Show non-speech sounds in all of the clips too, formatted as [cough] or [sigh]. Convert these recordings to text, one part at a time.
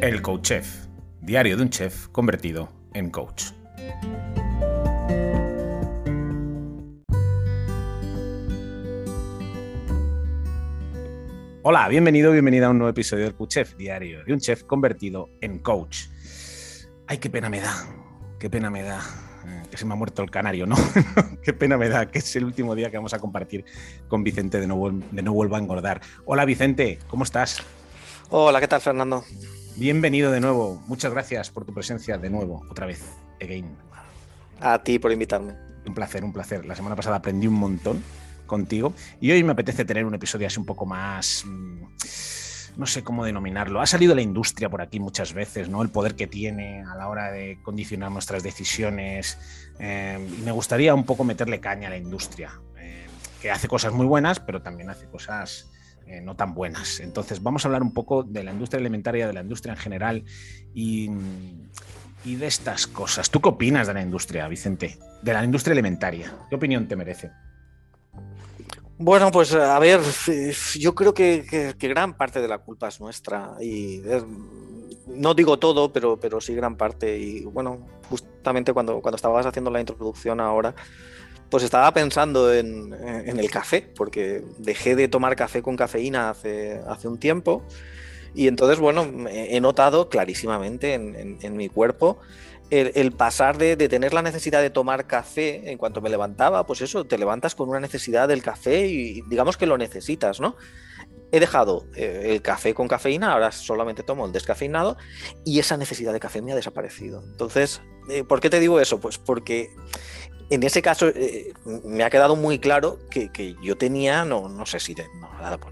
El Coach Chef, diario de un chef convertido en coach. Hola, bienvenido, bienvenida a un nuevo episodio del Coach Chef, diario de un chef convertido en coach. Ay, qué pena me da, qué pena me da eh, que se me ha muerto el canario, ¿no? [laughs] qué pena me da que es el último día que vamos a compartir con Vicente de No, de no Vuelva a Engordar. Hola Vicente, ¿cómo estás? Hola, ¿qué tal Fernando? Bienvenido de nuevo. Muchas gracias por tu presencia de nuevo, otra vez, again. A ti por invitarme. Un placer, un placer. La semana pasada aprendí un montón contigo y hoy me apetece tener un episodio así un poco más... Mm, no sé cómo denominarlo. Ha salido la industria por aquí muchas veces, ¿no? El poder que tiene a la hora de condicionar nuestras decisiones. Eh, y me gustaría un poco meterle caña a la industria, eh, que hace cosas muy buenas, pero también hace cosas eh, no tan buenas. Entonces, vamos a hablar un poco de la industria alimentaria, de la industria en general y, de estas cosas. ¿Tú qué opinas de la industria, Vicente? De la industria alimentaria. ¿Qué opinión te merece? Bueno, pues a ver, yo creo que, gran parte de la culpa es nuestra y no digo todo, pero, pero sí gran parte. Y bueno, justamente cuando, cuando estabas haciendo la introducción ahora, pues estaba pensando en, el café, porque dejé de tomar café con cafeína hace, hace un tiempo. Y entonces, bueno, he notado clarísimamente en, mi cuerpo el, pasar de, tener la necesidad de tomar café en cuanto me levantaba, pues eso, te levantas con una necesidad del café y digamos que lo necesitas, ¿no? He dejado eh, el café con cafeína, ahora solamente tomo el descafeinado y esa necesidad de café me ha desaparecido. Entonces, ¿por qué te digo eso? Pues porque en ese caso eh, me ha quedado muy claro que, yo tenía, no, no sé si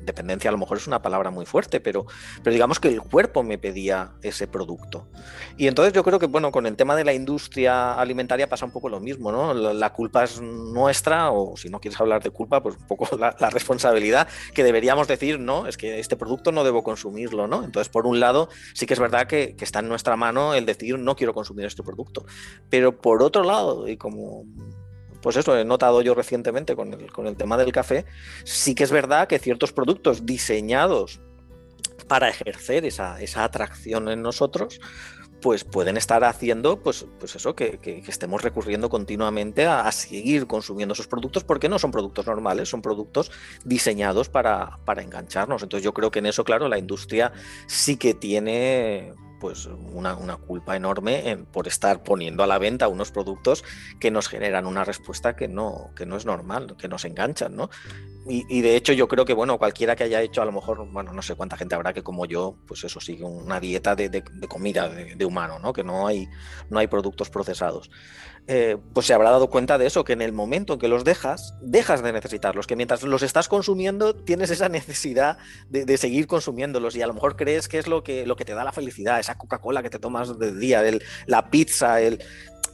dependencia a lo mejor es una palabra muy fuerte, pero, pero digamos que el cuerpo me pedía ese producto. Y entonces yo creo que, bueno, con el tema de la industria alimentaria pasa un poco lo mismo, ¿no? La, culpa es nuestra, o si no quieres hablar de culpa, pues un poco [laughs] la, responsabilidad que deberíamos decir, no, es que este producto no debo consumirlo, ¿no? Entonces, por un lado, sí que es verdad que, que está en nuestra mano el decir, no quiero consumir este producto. Pero por otro lado, y como pues eso he notado yo recientemente con el, con el tema del café, sí que es verdad que ciertos productos diseñados para ejercer esa, atracción en nosotros, pues pueden estar haciendo, pues, pues eso, que, estemos recurriendo continuamente a, seguir consumiendo esos productos, porque no son productos normales, son productos diseñados para, para engancharnos. Entonces yo creo que en eso, claro, la industria sí que tiene pues una, culpa enorme por estar poniendo a la venta unos productos que nos generan una respuesta que no, que no es normal, que nos enganchan, ¿no? Y, de hecho yo creo que, bueno, cualquiera que haya hecho, a lo mejor, bueno, no sé cuánta gente habrá que como yo, pues eso sigue una dieta de, comida de, humano, ¿no? Que no hay, no hay productos procesados. Eh, pues se habrá dado cuenta de eso, que en el momento en que los dejas, dejas de necesitarlos, que mientras los estás consumiendo tienes esa necesidad de, seguir consumiéndolos y a lo mejor crees que es lo que, lo que te da la felicidad, esa Coca-Cola que te tomas de día, la pizza, el...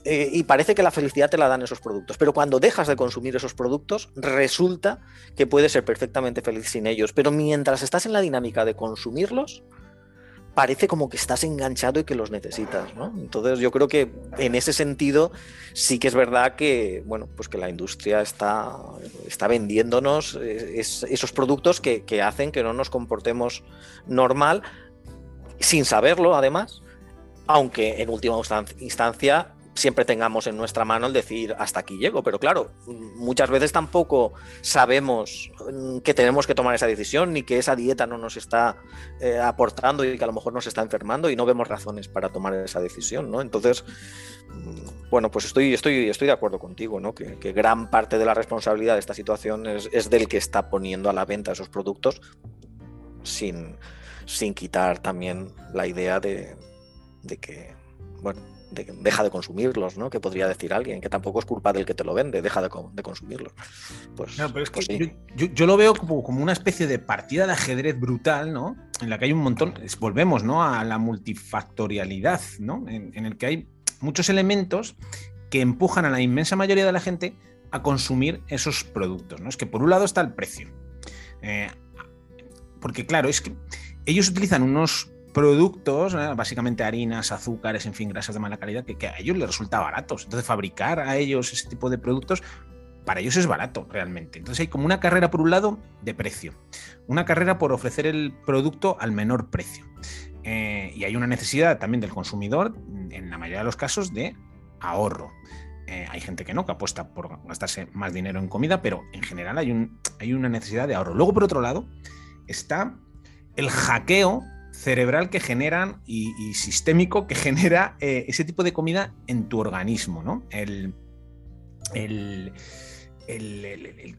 Eh, y parece que la felicidad te la dan esos productos, pero cuando dejas de consumir esos productos, resulta que puedes ser perfectamente feliz sin ellos, pero mientras estás en la dinámica de consumirlos, parece como que estás enganchado y que los necesitas, ¿no? Entonces yo creo que en ese sentido sí que es verdad que, bueno, pues que la industria está, está vendiéndonos eh, esos productos que, que hacen que no nos comportemos normal, sin saberlo además, aunque en última instancia siempre tengamos en nuestra mano el decir hasta aquí llego, pero claro, muchas veces tampoco sabemos mm, que tenemos que tomar esa decisión ni que esa dieta no nos está eh, aportando y que a lo mejor nos está enfermando y no vemos razones para tomar esa decisión, ¿no? Entonces, mm, bueno, pues estoy, estoy, estoy de acuerdo contigo, ¿no? Que, gran parte de la responsabilidad de esta situación es, del que está poniendo a la venta esos productos sin, sin quitar también la idea de, de que, bueno, deja de consumirlos, ¿no? Que podría decir alguien, que tampoco es culpa del que te lo vende, deja de, consumirlos. Pues, pero es pues que yo, lo veo como, como, una especie de partida de ajedrez brutal, ¿no? En la que hay un montón, volvemos, ¿no? A la multifactorialidad, ¿no? En, el que hay muchos elementos que empujan a la inmensa mayoría de la gente a consumir esos productos, ¿no? Es que por un lado está el precio. Eh, porque claro, es que ellos utilizan unos productos, básicamente harinas, azúcares, en fin, grasas de mala calidad, que, a ellos les resulta baratos. Entonces, fabricar a ellos ese tipo de productos, para ellos es barato realmente. Entonces, hay como una carrera, por un lado, de precio, una carrera por ofrecer el producto al menor precio. Eh, y hay una necesidad también del consumidor, en la mayoría de los casos, de ahorro. Eh, hay gente que no, que apuesta por gastarse más dinero en comida, pero en general hay, hay una necesidad de ahorro. Luego, por otro lado, está el hackeo cerebral que generan y, sistémico que [laughs] genera eh, ese tipo de comida en tu organismo, ¿no? El, el,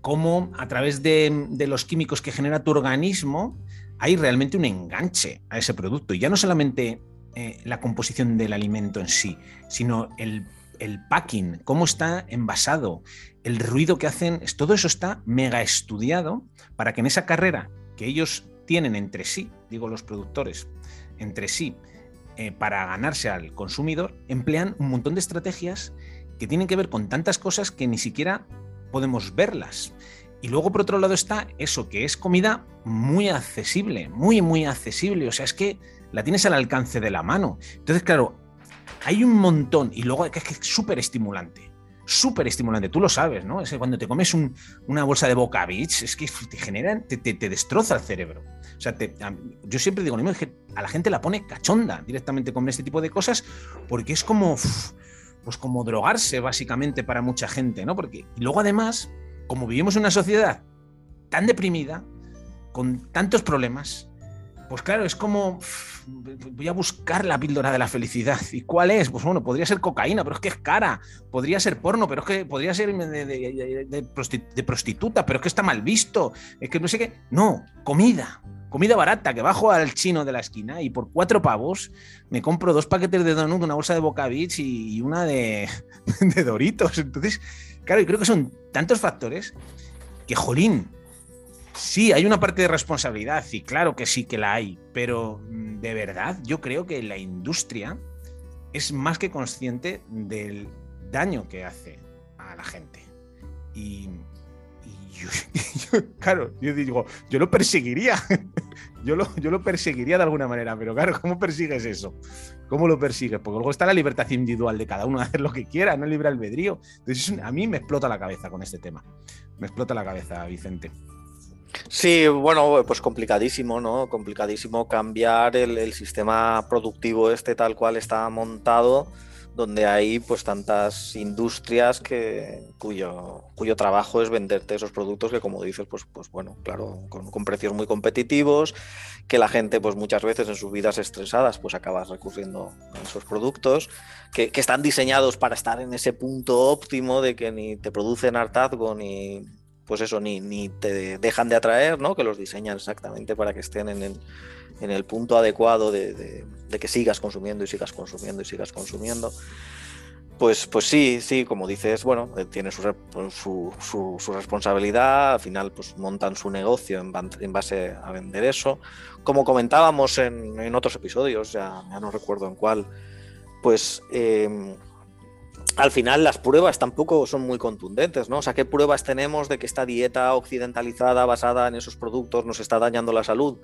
cómo a través de, los químicos que genera tu organismo hay realmente un enganche a ese producto. Y ya no solamente eh, la composición del alimento en sí, sino el el packing, cómo está envasado, el ruido que hacen, todo eso está mega estudiado para que en esa carrera que ellos tienen entre sí, digo los productores, entre sí, eh, para ganarse al consumidor, emplean un montón de estrategias que tienen que ver con tantas cosas que ni siquiera podemos verlas. Y luego, por otro lado, está eso, que es comida muy accesible, muy, muy accesible. O sea, es que la tienes al alcance de la mano. Entonces, claro, hay un montón, y luego es que es súper estimulante. Súper estimulante, tú lo sabes, ¿no? Es que cuando te comes una bolsa de Boca Beach, es que te genera, te, destroza el cerebro. O sea, yo siempre digo, a la gente la pone cachonda directamente con este tipo de cosas, porque es como, pues como drogarse básicamente para mucha gente, ¿no? Porque y luego además, como vivimos en una sociedad tan deprimida, con tantos problemas, pues claro, es como voy a buscar la píldora de la felicidad. ¿Y cuál es? Pues bueno, podría ser cocaína, pero es que es cara. Podría ser porno, pero es que podría ser de, prostituta, pero es que está mal visto. Es que no sé qué. No, comida. Comida barata, que bajo al chino de la esquina y por cuatro pavos me compro dos paquetes de donut, una bolsa de Boca Beach y una de, [laughs] de Doritos. Entonces, claro, yo creo que son tantos factores que, jolín, Sí, hay una parte de responsabilidad y claro que sí que la hay, pero mm, de verdad yo creo que la industria es más que consciente del daño que hace a la gente. Y, [laughs] yo, claro, yo digo, yo lo perseguiría, [laughs] yo lo, yo lo perseguiría de alguna manera, pero claro, ¿cómo persigues eso? ¿Cómo lo persigues? Porque luego está la libertad individual de cada uno de hacer lo que quiera, no libre albedrío. Entonces a mí me explota la cabeza con este tema. Me explota la cabeza, Vicente. Sí, bueno, pues complicadísimo, ¿no? Complicadísimo cambiar el, sistema productivo este tal cual está montado, donde hay pues tantas industrias que, cuyo, trabajo es venderte esos productos que como dices, pues, pues bueno, claro, con, precios muy competitivos, que la gente pues muchas veces en sus vidas estresadas pues acabas recurriendo a esos productos, que, que están diseñados para estar en ese punto óptimo de que ni te producen hartazgo ni pues eso, ni, ni te dejan de atraer, ¿no? Que los diseñan exactamente para que estén en el, en el punto adecuado de, que sigas consumiendo y sigas consumiendo y sigas consumiendo. Pues, pues sí, sí, como dices, bueno, eh, tiene pues su, su, responsabilidad, al final pues montan su negocio en, base a vender eso. Como comentábamos en, en otros episodios, ya, no recuerdo en cuál, pues eh, al final las pruebas tampoco son muy contundentes, ¿no? O sea, ¿qué pruebas tenemos de que esta dieta occidentalizada basada en esos productos nos está dañando la salud?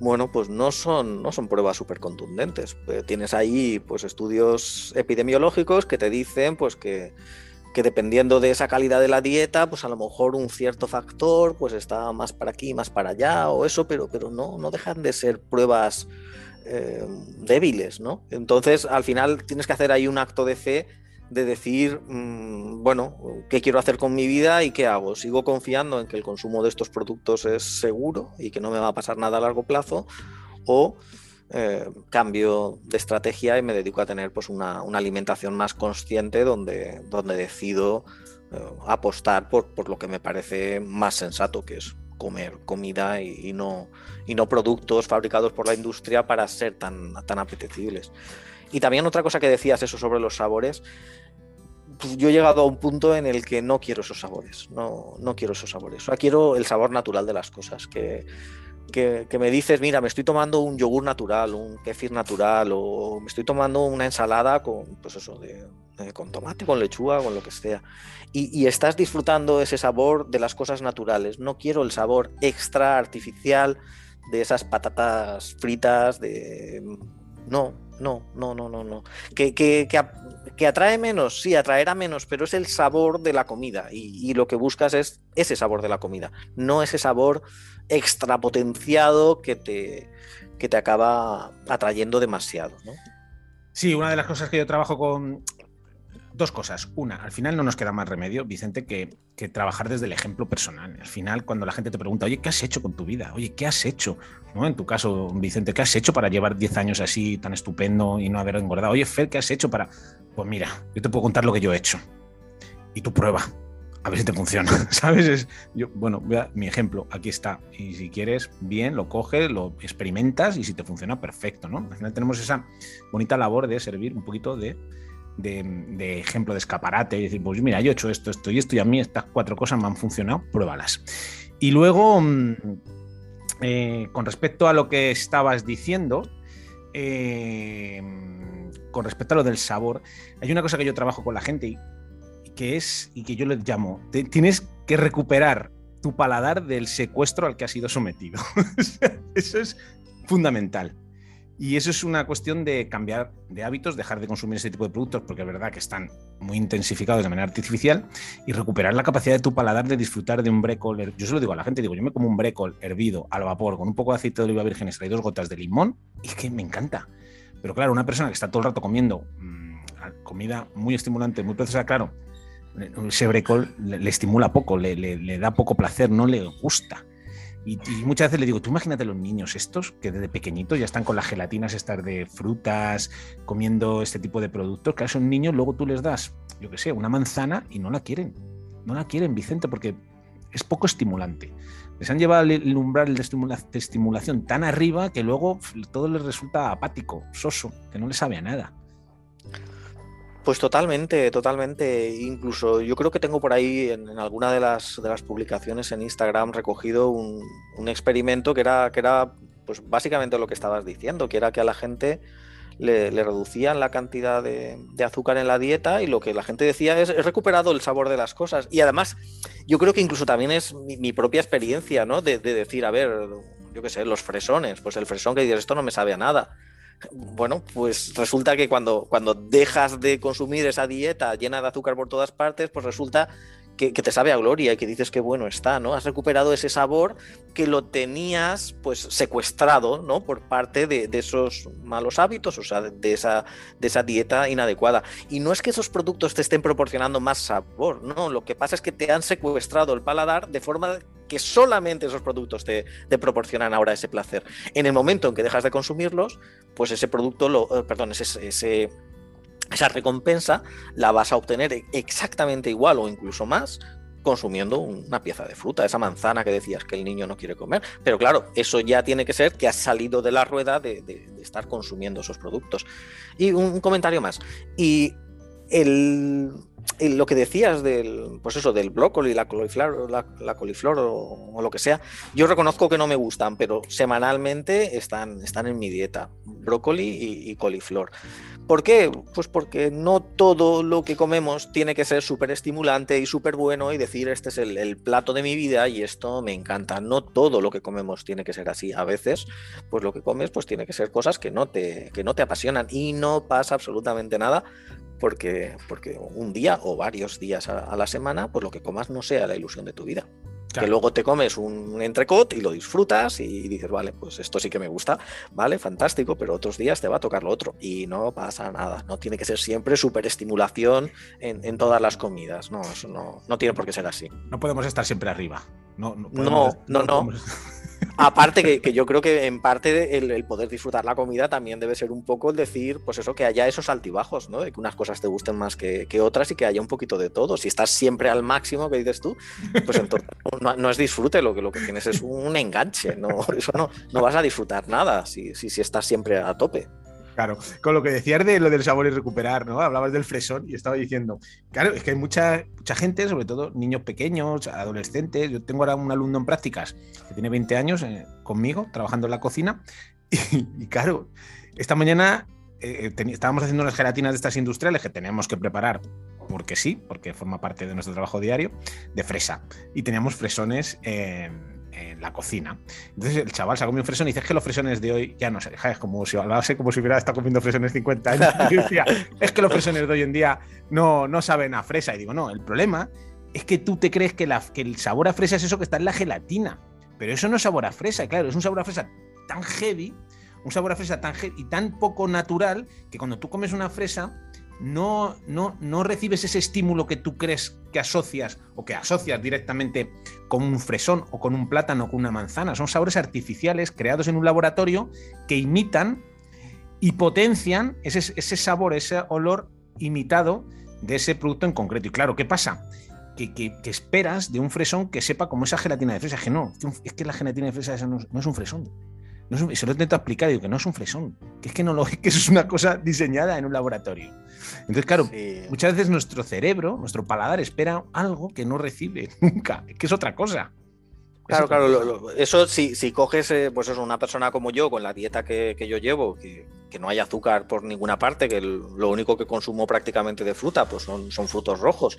Bueno, pues no son, no son pruebas súper contundentes. Eh, tienes ahí pues estudios epidemiológicos que te dicen pues que, que, dependiendo de esa calidad de la dieta, pues a lo mejor un cierto factor pues está más para aquí, más para allá o eso, pero, pero no, no dejan de ser pruebas eh, débiles, ¿no? Entonces, al final tienes que hacer ahí un acto de fe de decir, mm, bueno, ¿qué quiero hacer con mi vida y qué hago? ¿Sigo confiando en que el consumo de estos productos es seguro y que no me va a pasar nada a largo plazo? ¿O eh, cambio de estrategia y me dedico a tener pues, una, alimentación más consciente donde, donde decido eh, apostar por, por, lo que me parece más sensato, que es comer comida y, no, y no productos fabricados por la industria para ser tan, tan apetecibles. Y también otra cosa que decías, eso sobre los sabores, pues yo he llegado a un punto en el que no quiero esos sabores, no, no quiero esos sabores. O quiero el sabor natural de las cosas, que, que, me dices, mira, me estoy tomando un yogur natural, un kefir natural, o me estoy tomando una ensalada con, pues eso, de, con tomate, con lechuga, con lo que sea. Y, estás disfrutando ese sabor de las cosas naturales. No quiero el sabor extra artificial de esas patatas fritas, de... No, no, no, no, no, no. Que, que, que, atrae menos, sí, atraerá menos, pero es el sabor de la comida y, lo que buscas es ese sabor de la comida, no ese sabor extrapotenciado que te, que te acaba atrayendo demasiado. ¿no? Sí, una de las cosas que yo trabajo con, dos cosas. Una, al final no nos queda más remedio, Vicente, que, trabajar desde el ejemplo personal. Al final, cuando la gente te pregunta, oye, ¿qué has hecho con tu vida? Oye, ¿qué has hecho? ¿No? En tu caso, Vicente, ¿qué has hecho para llevar 10 años así tan estupendo y no haber engordado? Oye, Fer, ¿qué has hecho para...? Pues mira, yo te puedo contar lo que yo he hecho. Y tu prueba. A ver si te funciona, [laughs] ¿sabes? Es, yo, bueno, mi ejemplo, aquí está. Y si quieres, bien, lo coges, lo experimentas y si te funciona, perfecto, ¿no? Al final tenemos esa bonita labor de servir un poquito de de, ejemplo de escaparate y decir, pues mira, yo he hecho esto, esto y esto y a mí estas cuatro cosas me han funcionado, pruébalas. Y luego, mm, eh, con respecto a lo que estabas diciendo, eh, con respecto a lo del sabor, hay una cosa que yo trabajo con la gente y, que es, y que yo le llamo, tienes que recuperar tu paladar del secuestro al que has sido sometido. [laughs] Eso es fundamental. Y eso es una cuestión de cambiar de hábitos, dejar de consumir ese tipo de productos, porque es verdad que están muy intensificados de manera artificial, y recuperar la capacidad de tu paladar de disfrutar de un brécol. Yo se lo digo a la gente, digo, yo me como un brécol hervido al vapor con un poco de aceite de oliva virgen extra y dos gotas de limón, y es que me encanta. Pero claro, una persona que está todo el rato comiendo mmm, comida muy estimulante, muy procesada, claro, ese brécol le, estimula poco, le da poco placer, no le gusta. Y, muchas veces le digo, tú imagínate los niños estos que desde pequeñitos ya están con las gelatinas estas de frutas, comiendo este tipo de productos, que son niños, luego tú les das, yo qué sé, una manzana y no la quieren. No la quieren, Vicente, porque es poco estimulante. Les han llevado el umbral de, estimulación tan arriba que luego todo les resulta apático, soso, que no les sabe a nada. Pues totalmente, totalmente. Incluso yo creo que tengo por ahí en, alguna de las, de las publicaciones en Instagram recogido un, experimento que era, que era pues básicamente lo que estabas diciendo, que era que a la gente le, reducían la cantidad de, azúcar en la dieta y lo que la gente decía es he recuperado el sabor de las cosas. Y además, yo creo que incluso también es mi, propia experiencia, ¿no? De, de, decir, a ver, yo qué sé, los fresones, pues el fresón que dices, esto no me sabe a nada bueno, pues resulta que cuando, cuando dejas de consumir esa dieta llena de azúcar por todas partes, pues resulta que, te sabe a gloria y que dices que bueno está, ¿no? Has recuperado ese sabor que lo tenías pues secuestrado, ¿no? Por parte de, esos malos hábitos, o sea, de esa, de esa dieta inadecuada. Y no es que esos productos te estén proporcionando más sabor, no, lo que pasa es que te han secuestrado el paladar de forma que solamente esos productos te, proporcionan ahora ese placer. En el momento en que dejas de consumirlos, pues ese producto, lo, eh, perdón, ese, esa recompensa la vas a obtener exactamente igual o incluso más consumiendo una pieza de fruta, esa manzana que decías que el niño no quiere comer. Pero claro, eso ya tiene que ser que has salido de la rueda de, estar consumiendo esos productos. Y un, comentario más. Y el, lo que decías del, pues eso, del brócoli, la coliflor, la, coliflor o, lo que sea, yo reconozco que no me gustan, pero semanalmente están, están en mi dieta, brócoli y, y coliflor. ¿Por qué? Pues porque no todo lo que comemos tiene que ser súper estimulante y súper bueno y decir este es el, plato de mi vida y esto me encanta. No todo lo que comemos tiene que ser así. A veces, pues lo que comes pues tiene que ser cosas que no te, que no te apasionan y no pasa absolutamente nada porque, porque un día o varios días a, a la semana, pues lo que comas no sea la ilusión de tu vida. Que luego te comes un entrecot y lo disfrutas y dices, vale, pues esto sí que me gusta, vale, fantástico, pero otros días te va a tocar lo otro y no pasa nada. No tiene que ser siempre súper estimulación en, todas las comidas. No, eso no, no tiene por qué ser así. No podemos estar siempre arriba. No, no, no. no, [laughs] Aparte que, yo creo que en parte el, poder disfrutar la comida también debe ser un poco el decir, pues eso, que haya esos altibajos, ¿no? De que unas cosas te gusten más que, otras y que haya un poquito de todo. Si estás siempre al máximo, que dices tú, pues entonces [laughs] no, es disfrute, lo que, lo que tienes es un enganche, ¿no? [laughs] Eso no, no vas a disfrutar nada si, si, si estás siempre a tope. Claro, con lo que decías de lo del sabor y recuperar, ¿no? Hablabas del fresón y estaba diciendo, claro, es que hay mucha, mucha gente, sobre todo niños pequeños, adolescentes. Yo tengo ahora un alumno en prácticas que tiene 20 años eh, conmigo, trabajando en la cocina. [laughs] Y, claro, esta mañana eh, estábamos haciendo unas gelatinas de estas industriales que teníamos que preparar, porque sí, porque forma parte de nuestro trabajo diario, de fresa. Y teníamos fresones. Eh, en la cocina. Entonces el chaval se ha comido un fresón y dice que los fresones de hoy ya no sé, es como si hablase como si hubiera estado comiendo fresones 50 años. [laughs] Y decía, es que los fresones de hoy en día no, no saben a fresa. Y digo, no, el problema es que tú te crees que, que el sabor a fresa es eso que está en la gelatina. Pero eso no es sabor a fresa, claro, es un sabor a fresa tan heavy, un sabor a fresa tan heavy y tan poco natural que cuando tú comes una fresa no, no, no recibes ese estímulo que tú crees que asocias o que asocias directamente con un fresón o con un plátano o con una manzana. Son sabores artificiales creados en un laboratorio que imitan y potencian ese, ese sabor, ese olor imitado de ese producto en concreto. Y claro, ¿qué pasa? Que, que, esperas de un fresón que sepa como esa gelatina de fresa. Que no, es que la gelatina de fresa no, no es un fresón. No se lo intento explicar, digo que no es un fresón, que es que no lo [laughs] que eso es una cosa diseñada en un laboratorio. Entonces, claro, muchas veces nuestro cerebro, nuestro paladar espera algo que no recibe [laughs] nunca, que es otra cosa. Claro, claro, eso si, si coges, eh, pues eso, una persona como yo, con la dieta que, que yo llevo, que, que no hay azúcar por ninguna parte, que lo único que consumo prácticamente de fruta pues son, son, frutos rojos.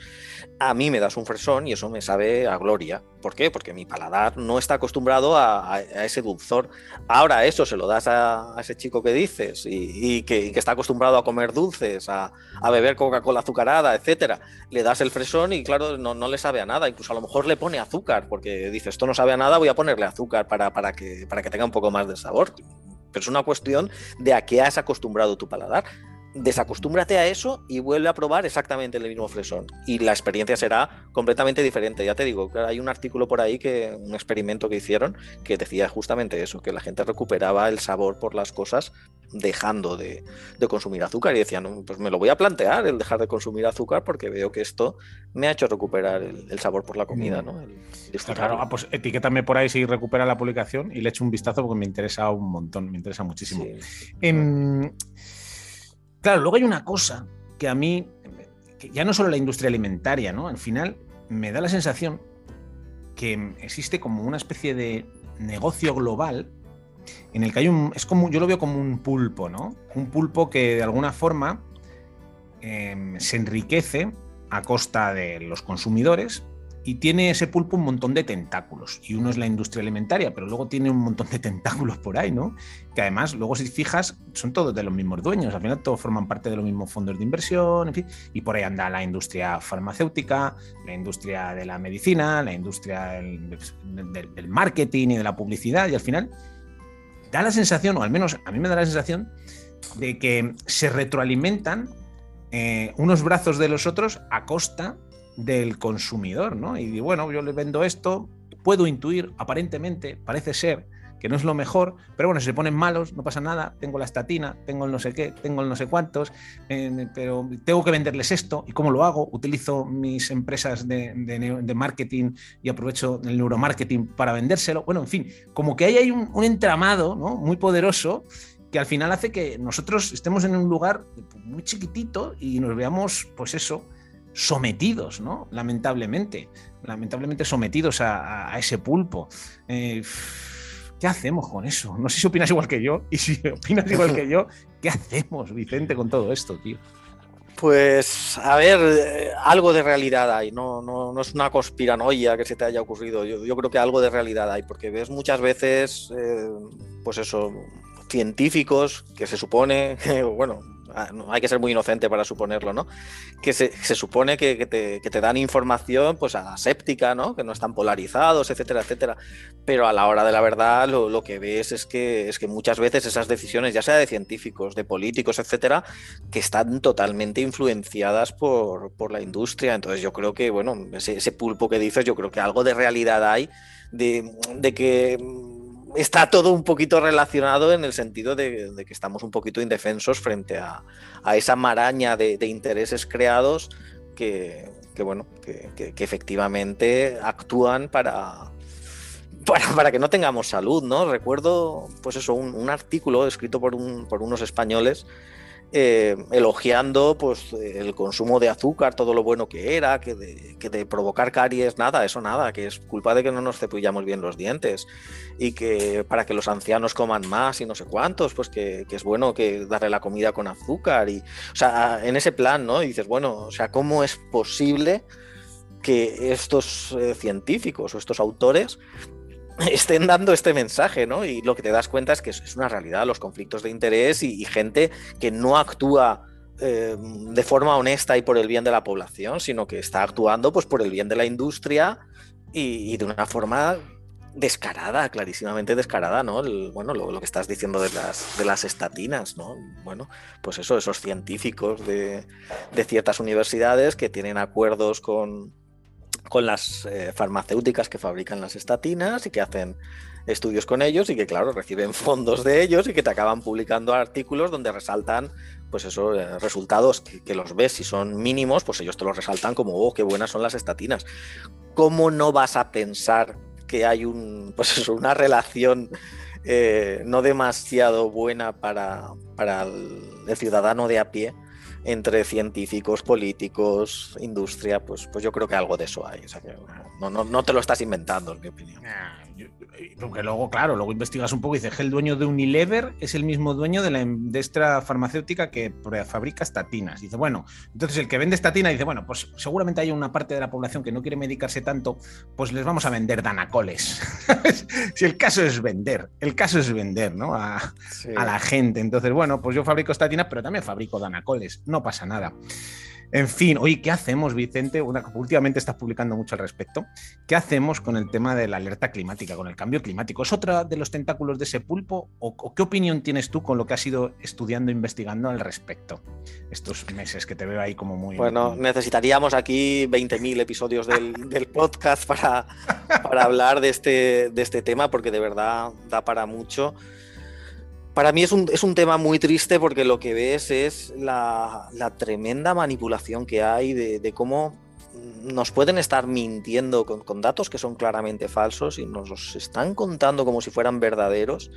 A mí me das un fresón y eso me sabe a gloria. ¿Por qué? Porque mi paladar no está acostumbrado a, a, ese dulzor. Ahora eso se lo das a, ese chico que dices y, que, que, está acostumbrado a comer dulces, a, beber Coca-Cola azucarada, etcétera. Le das el fresón y claro, no, no, le sabe a nada. Incluso a lo mejor le pone azúcar porque dice esto no sabe a nada, voy a ponerle azúcar para, para, que, para que tenga un poco más de sabor pero es una cuestión de a qué has acostumbrado tu paladar desacostúmbrate a eso y vuelve a probar exactamente el mismo fresón. Y la experiencia será completamente diferente. Ya te digo, hay un artículo por ahí, que un experimento que hicieron, que decía justamente eso, que la gente recuperaba el sabor por las cosas dejando de, consumir azúcar. Y decían, pues me lo voy a plantear, el dejar de consumir azúcar, porque veo que esto me ha hecho recuperar el, sabor por la comida. ¿no? claro, ah, pues etiquétame por ahí si recupera la publicación y le echo un vistazo porque me interesa un montón, me interesa muchísimo. Em, Claro, luego hay una cosa que a mí, ya no solo la industria alimentaria, ¿no? Al final me da la sensación que existe como una especie de negocio global en el que hay un. Es como. Yo lo veo como un pulpo, ¿no? Un pulpo que de alguna forma eh, se enriquece a costa de los consumidores y tiene ese pulpo un montón de tentáculos. Y uno es la industria alimentaria, pero luego tiene un montón de [laughs] tentáculos por ahí, ¿no? Que además, luego si fijas, son todos de los mismos dueños. Al final todos forman parte de los mismos fondos de inversión, en fin. Y por ahí anda la industria farmacéutica, la industria de la medicina, la industria del, marketing y de la publicidad. Y al final da la sensación, o al menos a mí me da la sensación, de que se retroalimentan eh, unos brazos de los otros a costa del consumidor, ¿no? Y bueno, yo le vendo esto, puedo intuir, aparentemente, parece ser que no es lo mejor, pero bueno, si se ponen malos, no pasa nada, tengo la estatina, tengo el no sé qué, tengo el no sé cuántos, eh, pero tengo que venderles esto, ¿y cómo lo hago? Utilizo mis empresas de, marketing y aprovecho el neuromarketing para vendérselo. Bueno, en fin, como que ahí hay un, un entramado ¿no? muy poderoso que al final hace que nosotros estemos en un lugar muy chiquitito y nos veamos, pues eso, sometidos, ¿no? Lamentablemente, lamentablemente sometidos a, ese pulpo. Eh, ¿Qué hacemos con eso? No sé si opinas igual que yo, y si [laughs] opinas igual que yo, ¿qué hacemos, Vicente, con todo esto, tío? Pues, a ver, eh, algo de realidad hay, no, no, es una conspiranoia que se te haya ocurrido, yo, creo que algo de realidad hay, porque ves muchas veces, eh, pues eso, científicos que se supone, [laughs] bueno, hay que ser muy inocente para suponerlo, ¿no? Que se, supone que, te, dan información pues aséptica, ¿no? Que no están polarizados, etcétera, etcétera. Pero a la hora de la verdad lo, que ves es que, es que muchas veces esas decisiones, ya sea de científicos, de políticos, etcétera, que están totalmente influenciadas por, la industria. Entonces yo creo que, bueno, ese, pulpo que dices, yo creo que algo de realidad hay de, de que está todo un poquito relacionado en el sentido de, que estamos un poquito indefensos frente a, esa maraña de, intereses creados que, bueno, que, efectivamente actúan para, para, que no tengamos salud, ¿no? Recuerdo, pues eso, un, artículo escrito por, por unos españoles eh, elogiando pues el consumo de azúcar, todo lo bueno que era, que de, provocar caries, nada, eso nada, que es culpa de que no nos cepillamos bien los dientes y que para que los ancianos coman más y no sé cuántos, pues que, es bueno que darle la comida con azúcar y, o sea, en ese plan, ¿no? Y dices, bueno, o sea, ¿cómo es posible que estos eh, científicos o estos autores [laughs] estén dando este mensaje, ¿no? Y lo que te das cuenta es que es una realidad, los conflictos de interés y, gente que no actúa eh, de forma honesta y por el bien de la población, sino que está actuando pues, por el bien de la industria y, de una forma descarada, clarísimamente descarada, ¿no? bueno, lo, que estás diciendo de las, de las estatinas, ¿no? Bueno, pues eso, esos científicos de, de ciertas universidades que tienen acuerdos con, con las eh, farmacéuticas que fabrican las estatinas y que hacen estudios con ellos y que, claro, reciben [laughs] fondos de ellos y que te acaban publicando artículos donde resaltan, pues eso, eh, resultados que, los ves, si son mínimos, pues ellos te los resaltan como, oh, qué buenas son las estatinas. ¿Cómo no vas a pensar que hay un, [laughs] pues eso, una relación eh, no demasiado buena para, para el ciudadano de a pie? Entre científicos, políticos, industria, pues, pues yo creo que algo de eso hay. O sea que no, no, no te lo estás inventando, en mi opinión. Porque luego, claro, luego investigas un poco y dices que el dueño de Unilever es el mismo dueño de la industria farmacéutica que fabrica estatinas. Dice, bueno, entonces el que vende estatina dice, bueno, pues seguramente hay una parte de la población que no quiere medicarse tanto, pues les vamos a vender danacoles. [laughs] si el caso es vender, el caso es vender, ¿no? A, a la gente. Entonces, bueno, pues yo fabrico estatinas, pero también fabrico danacoles, no pasa nada. En fin, oye, ¿qué hacemos, Vicente? últimamente estás publicando mucho al respecto. ¿Qué hacemos con el tema de la alerta climática, con el cambio climático? ¿Es otra de los tentáculos de ese pulpo? ¿O, qué opinión tienes tú con lo que has ido estudiando, investigando al respecto? Estos meses que te veo ahí como muy... Bueno, necesitaríamos aquí 20.000 episodios del, podcast para, para hablar de este, de este tema, porque de verdad da para mucho para mí es un, tema muy triste porque lo que ves es la, tremenda manipulación que hay de, cómo nos pueden estar mintiendo con, datos que son claramente falsos y nos los están contando como si fueran verdaderos.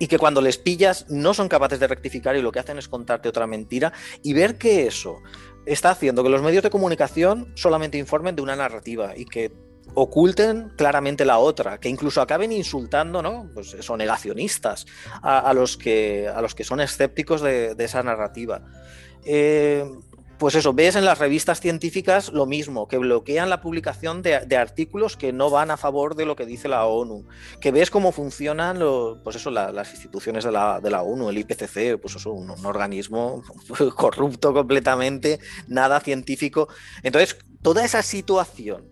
Y que cuando les pillas no son capaces de rectificar y lo que hacen es contarte otra mentira. Y ver que eso está haciendo que los medios de comunicación solamente informen de una narrativa y que oculten claramente la otra, que incluso acaben insultando, ¿no? Pues son negacionistas a, los, que, a los que son escépticos de, esa narrativa. Eh, pues eso, ves en las revistas científicas lo mismo, que bloquean la publicación de, artículos que no van a favor de lo que dice la ONU, que ves cómo funcionan pues eso, las instituciones de la, ONU, el IPCC, pues eso, un, organismo [laughs] corrupto completamente, nada científico. Entonces, toda esa situación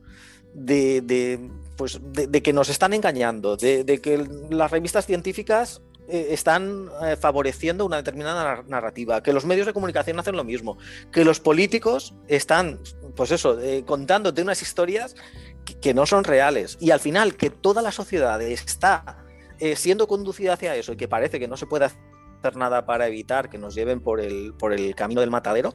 de, pues, de, que nos están engañando, de, que las revistas científicas eh, están eh, favoreciendo una determinada narrativa, que los medios de comunicación hacen lo mismo, que los políticos están, pues eso, eh, contándote unas historias que, no son reales. Y al final, que toda la sociedad está siendo conducida hacia eso y que parece que no se puede hacer nada para evitar que nos lleven por el, por el camino del matadero,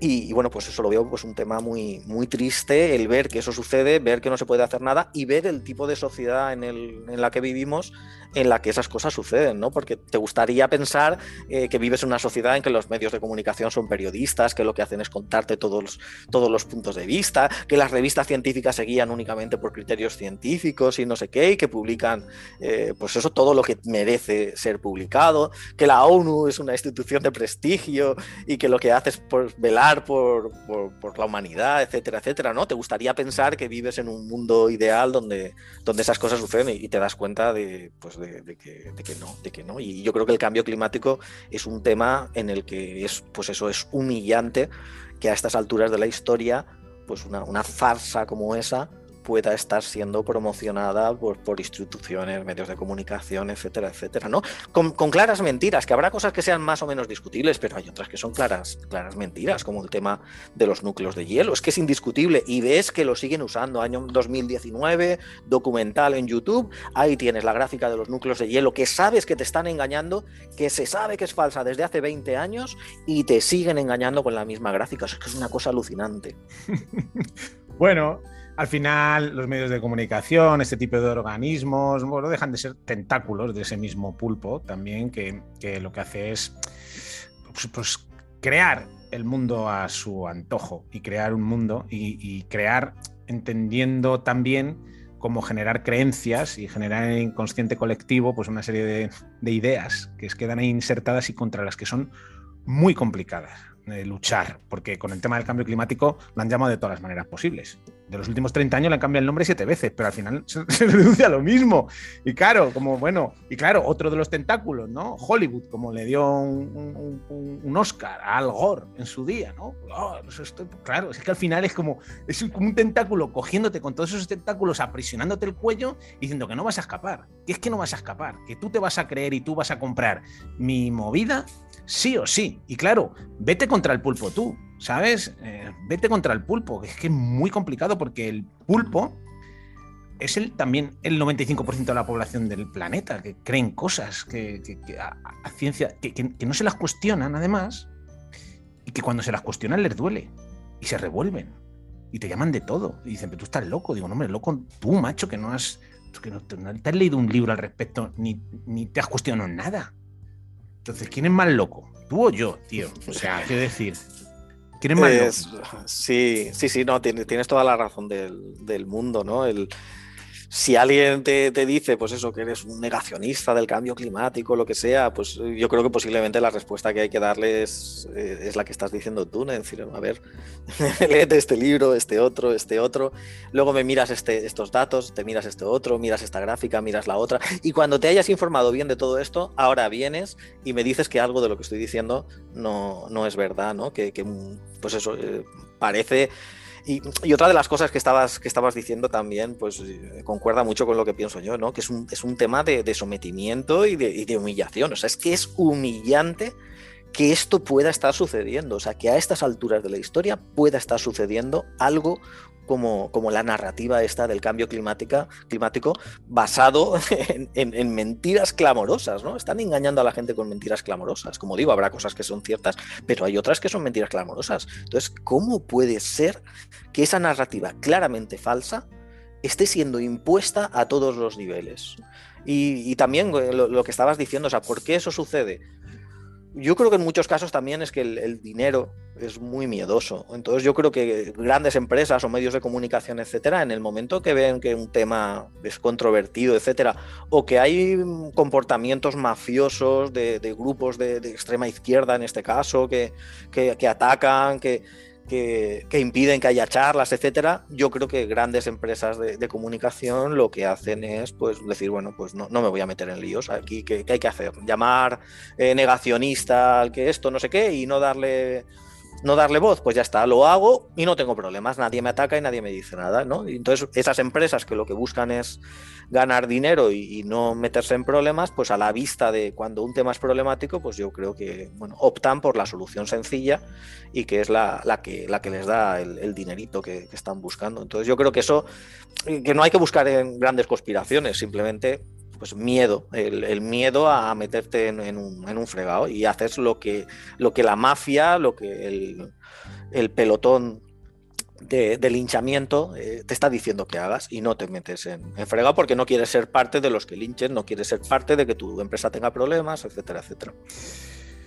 y, bueno, pues eso lo veo pues un tema muy, muy triste, el ver que eso sucede, ver que no se puede hacer nada y ver el tipo de sociedad en, el, en la que vivimos en la que esas cosas suceden, ¿no? Porque te gustaría pensar eh, que vives en una sociedad en que los medios de comunicación son periodistas, que lo que hacen es contarte todos los, todos los puntos de vista, que las revistas científicas se guían únicamente por criterios científicos y no sé qué, y que publican, eh, pues eso, todo lo que merece ser publicado, que la ONU es una institución de prestigio y que lo que hace es por velar por, por, la humanidad, etcétera, etcétera, ¿no? Te gustaría pensar que vives en un mundo ideal donde, donde esas cosas suceden y, te das cuenta de, pues, de, que, no, de que no. Y yo creo que el cambio climático es un tema en el que es, pues eso es humillante que a estas alturas de la historia, pues una, una farsa como esa pueda estar siendo promocionada por, por instituciones, medios de comunicación, etcétera, etcétera, ¿no? Con, claras mentiras, que habrá cosas que sean más o menos discutibles, pero hay otras que son claras, claras mentiras, como el tema de los núcleos de hielo. Es que es indiscutible y ves que lo siguen usando. Año 2019, documental en YouTube, ahí tienes la gráfica de los núcleos de hielo, que sabes que te están engañando, que se sabe que es falsa desde hace 20 años y te siguen engañando con la misma gráfica. Es una cosa alucinante. [laughs] bueno, al final los medios de comunicación, este tipo de organismos, bueno, dejan de ser tentáculos de ese mismo pulpo también, que, lo que hace es pues, pues, crear el mundo a su antojo y crear un mundo y, crear entendiendo también cómo generar creencias y generar en el inconsciente colectivo pues una serie de, de ideas que quedan ahí insertadas y contra las que son muy complicadas, eh, luchar, porque con el tema del cambio climático lo han llamado de todas las maneras posibles. De los últimos 30 años le han cambiado el nombre siete veces, pero al final [laughs] se, reduce a lo mismo. Y claro, como bueno, y claro, otro de los tentáculos, ¿no? Hollywood, como le dio un, Oscar a Al Gore en su día, ¿no? Oh, claro, es que al final es como, es como un tentáculo cogiéndote con todos esos tentáculos, aprisionándote el cuello, diciendo que no vas a escapar, que es que no vas a escapar, que tú te vas a creer y tú vas a comprar mi movida sí o sí. Y claro, vete contra el pulpo tú, ¿sabes? Eh, vete contra el pulpo, es que es muy complicado porque el pulpo es el, también el 95% de la población del planeta, que creen cosas, que, a, ciencia, que, no se las cuestionan además, y que cuando se las cuestionan les duele, y se revuelven, y te llaman de todo, y dicen, pero tú estás loco, digo, no, hombre, loco tú, macho, que no has, que no, te has leído un libro al respecto, ni, ni te has cuestionado nada. Entonces, ¿quién es más loco? ¿Tú o yo, tío? O sea, quiero decir, Sí, sí, sí, no, tienes, tienes toda la razón del, del mundo, ¿no? El, si alguien te, dice, pues eso, que eres un negacionista del cambio climático, lo que sea, pues yo creo que posiblemente la respuesta que hay que darle es, eh, la que estás diciendo tú, ¿no? decir, a ver, [laughs] léete este libro, este otro, este otro, luego me miras este, estos datos, te miras este otro, miras esta gráfica, miras la otra, y cuando te hayas informado bien de todo esto, ahora vienes y me dices que algo de lo que estoy diciendo no, no es verdad, ¿no? Que, que pues eso, eh, parece y, otra de las cosas que estabas, que estabas diciendo también, pues eh, concuerda mucho con lo que pienso yo, ¿no? Que es un, es un tema de, sometimiento y de, y de, humillación. O sea, es que es humillante que esto pueda estar sucediendo. O sea, que a estas alturas de la historia pueda estar sucediendo algo como, como la narrativa esta del cambio climática, climático basado [laughs] en, mentiras clamorosas, ¿no? Están engañando a la gente con mentiras clamorosas. Como digo, habrá cosas que son ciertas, pero hay otras que son mentiras clamorosas. Entonces, ¿cómo puede ser que esa narrativa claramente falsa esté siendo impuesta a todos los niveles? Y, también eh, lo, lo, que estabas diciendo, o sea, ¿por qué eso sucede? Yo creo que en muchos casos también es que el, dinero es muy miedoso. Entonces yo creo que grandes empresas o medios de comunicación, etcétera, en el momento que ven que un tema es controvertido, etcétera, o que hay comportamientos mafiosos de, grupos de, extrema izquierda en este caso, que, que atacan, que, que, impiden que haya charlas, etcétera, yo creo que grandes empresas de, comunicación lo que hacen es pues decir, bueno, pues no, no me voy a meter en líos aquí, ¿qué, hay que hacer? Llamar eh, negacionista al que esto, no sé qué, y no darle no darle voz, pues ya está, lo hago y no tengo problemas, nadie me ataca y nadie me dice nada, ¿no? entonces esas empresas que lo que buscan es ganar dinero y, no meterse en problemas, pues a la vista de cuando un tema es problemático, pues yo creo que bueno, optan por la solución sencilla y que es la, que, la que les da el, dinerito que, están buscando. Entonces yo creo que eso, que no hay que buscar en grandes conspiraciones, simplemente pues miedo, el, miedo a meterte en, un, fregado y haces lo que, lo que la mafia, lo que el, el pelotón de, linchamiento eh, te está diciendo que hagas y no te metes en, fregado porque no quieres ser parte de los que linchen, no quieres ser parte de que tu empresa tenga problemas, etcétera, etcétera.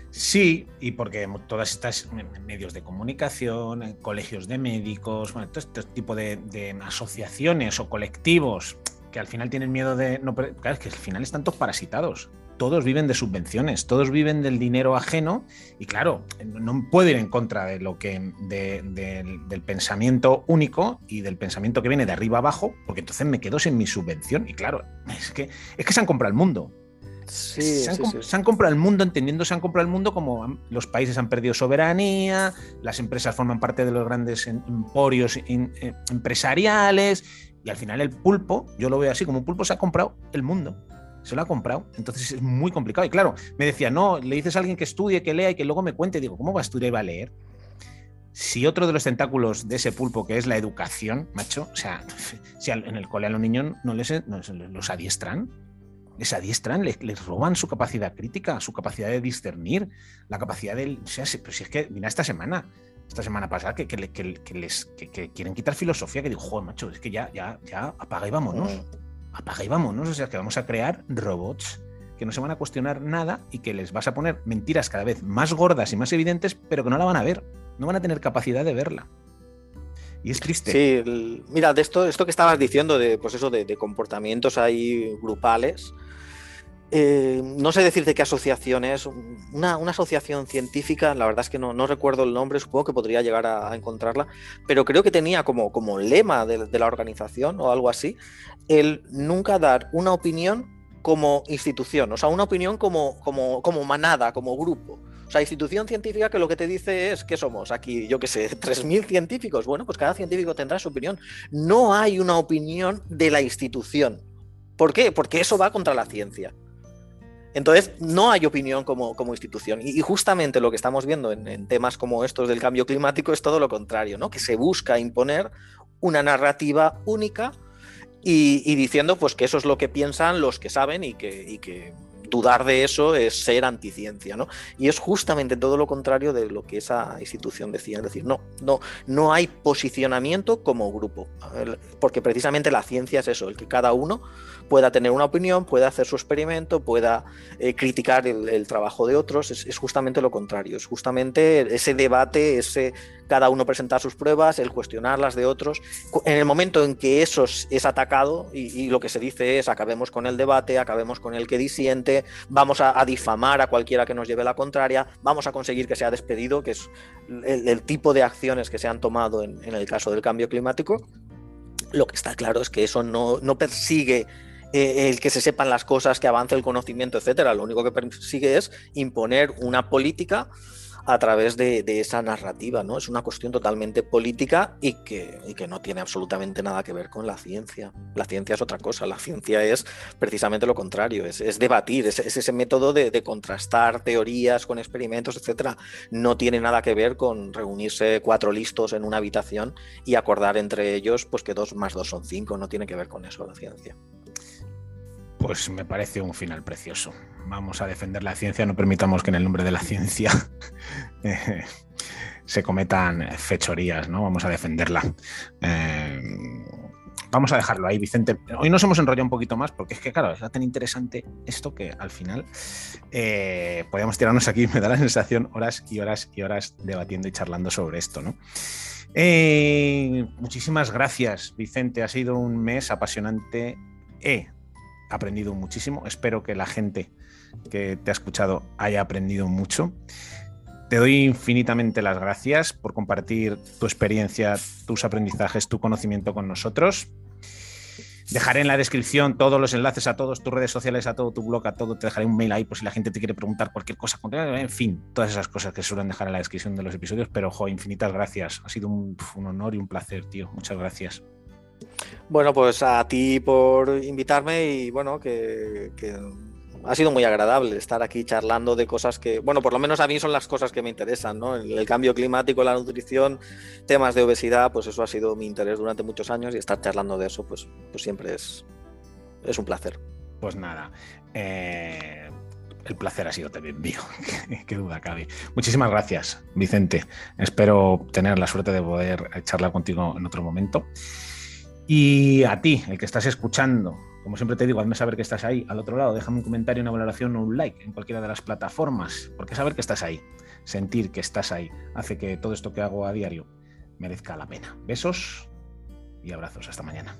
Sí, y porque todas estas medios de comunicación, colegios de médicos, bueno, todo este tipo de, asociaciones o colectivos que al final tienen miedo de. No, claro, es que al final están todos parasitados todos viven de subvenciones, todos viven del dinero ajeno y claro, no puedo ir en contra de lo que del pensamiento único y del pensamiento que viene de arriba abajo, porque entonces me quedo sin mi subvención y claro, es que es que se han comprado el mundo. se, han, comprado el mundo entendiendo se han comprado el mundo como los países han perdido soberanía, las empresas forman parte de los grandes em, emporios eh, empresariales y al final el pulpo, yo lo veo así, como un pulpo se ha comprado el mundo se lo ha comprado. Entonces es muy complicado. Y claro, me decía, no, le dices a alguien que estudie, que lea y que luego me cuente. Digo, ¿cómo va a estudiar y va a leer? Si otro de los tentáculos de ese pulpo, que es la educación, macho, o sea, [laughs] si en el cole a los niños no les, los adiestran, les adiestran, les, roban su capacidad crítica, su capacidad de discernir, la capacidad de... O sea, si es que, mira, esta semana, esta semana pasada, que, que, les quieren quitar filosofía, que digo, joder, macho, es que ya, ya, ya apaga y vámonos. Mm apaga y vámonos. O sea, que vamos a crear robots que no se van a cuestionar nada y que les vas a poner mentiras cada vez más gordas y más evidentes, pero que no la van a ver. No van a tener capacidad de verla. Y es triste. Sí, mira, de esto, esto que estabas diciendo, de, pues eso, de, comportamientos ahí grupales, eh, no sé decirte qué asociación es, una, asociación científica, la verdad es que no, recuerdo el nombre, supongo que podría llegar a, encontrarla, pero creo que tenía como, como lema de, la organización o algo así, el nunca dar una opinión como institución, o sea, una opinión como, como, como manada, como grupo. O sea, institución científica que lo que te dice es que somos aquí, yo qué sé, [laughs] 3.000 científicos. Bueno, pues cada científico tendrá su opinión. No hay una opinión de la institución. ¿Por qué? Porque eso va contra la ciencia. Entonces, no hay opinión como, como institución. Y, justamente lo que estamos viendo en, temas como estos del cambio climático es todo lo contrario, ¿no? Que se busca imponer una narrativa única y, diciendo pues que eso es lo que piensan los que saben y que, y que dudar de eso es ser anticiencia, ¿no? Y es justamente todo lo contrario de lo que esa institución decía, es decir, no, no, no hay posicionamiento como grupo, porque precisamente la ciencia es eso, el que cada uno pueda tener una opinión, pueda hacer su experimento, pueda eh, criticar el, trabajo de otros, es, justamente lo contrario, es justamente ese debate, ese cada uno presentar sus pruebas, el cuestionar las de otros. En el momento en que eso es atacado y, lo que se dice es acabemos con el debate, acabemos con el que disiente, vamos a, difamar a cualquiera que nos lleve la contraria, vamos a conseguir que sea despedido, que es el, tipo de acciones que se han tomado en, el caso del cambio climático. Lo que está claro es que eso no, no persigue eh, el que se sepan las cosas, que avance el conocimiento, etcétera. Lo único que persigue es imponer una política a través de, esa narrativa, ¿no? Es una cuestión totalmente política y que, no tiene absolutamente nada que ver con la ciencia. La ciencia es otra cosa, la ciencia es precisamente lo contrario, es, debatir, es, ese método de, contrastar teorías con experimentos, etcétera. No tiene nada que ver con reunirse cuatro listos en una habitación y acordar entre ellos pues que dos más dos son cinco, no tiene que ver con eso la ciencia. Pues me parece un final precioso. Vamos a defender la ciencia, no permitamos que en el nombre de la ciencia [laughs] eh, se cometan fechorías, ¿no? Vamos a defenderla. Eh, vamos a dejarlo ahí, Vicente. Hoy nos hemos enrollado un poquito más porque es que, claro, es tan interesante esto que al final eh, tirarnos aquí, [laughs] me da la sensación, horas y horas y horas debatiendo y charlando sobre esto, ¿no? muchísimas gracias, Vicente. Ha sido un mes apasionante aprendido muchísimo. Espero que la gente que te ha escuchado haya aprendido mucho. Te doy infinitamente las gracias por compartir tu experiencia, tus aprendizajes, tu conocimiento con nosotros. Dejaré en la descripción todos los enlaces a todos tus redes sociales, a todo tu blog, a todo. Te dejaré un mail ahí por si la gente te quiere preguntar cualquier cosa. En fin, todas esas cosas que suelen dejar en la descripción de los episodios. Pero, ojo, infinitas gracias. Ha sido un honor y un placer, tío. Muchas gracias. Bueno, pues a ti por invitarme y bueno, que, ha sido muy agradable estar aquí charlando de cosas que, bueno, por lo menos a mí son las cosas que me interesan, ¿no? El, cambio climático, la nutrición, temas de obesidad, pues eso ha sido mi interés durante muchos años y estar charlando de eso, pues, pues siempre es, es un placer. Pues nada, eh, el placer ha sido también mío, [laughs] qué duda cabe. Muchísimas gracias, Vicente. Espero tener la suerte de poder charlar contigo en otro momento. Y a ti, el que estás escuchando, como siempre te digo, hazme saber que estás ahí al otro lado, déjame un comentario, una valoración o un like en cualquiera de las plataformas, porque saber que estás ahí, sentir que estás ahí, hace que todo esto que hago a diario merezca la pena. Besos y abrazos, hasta mañana.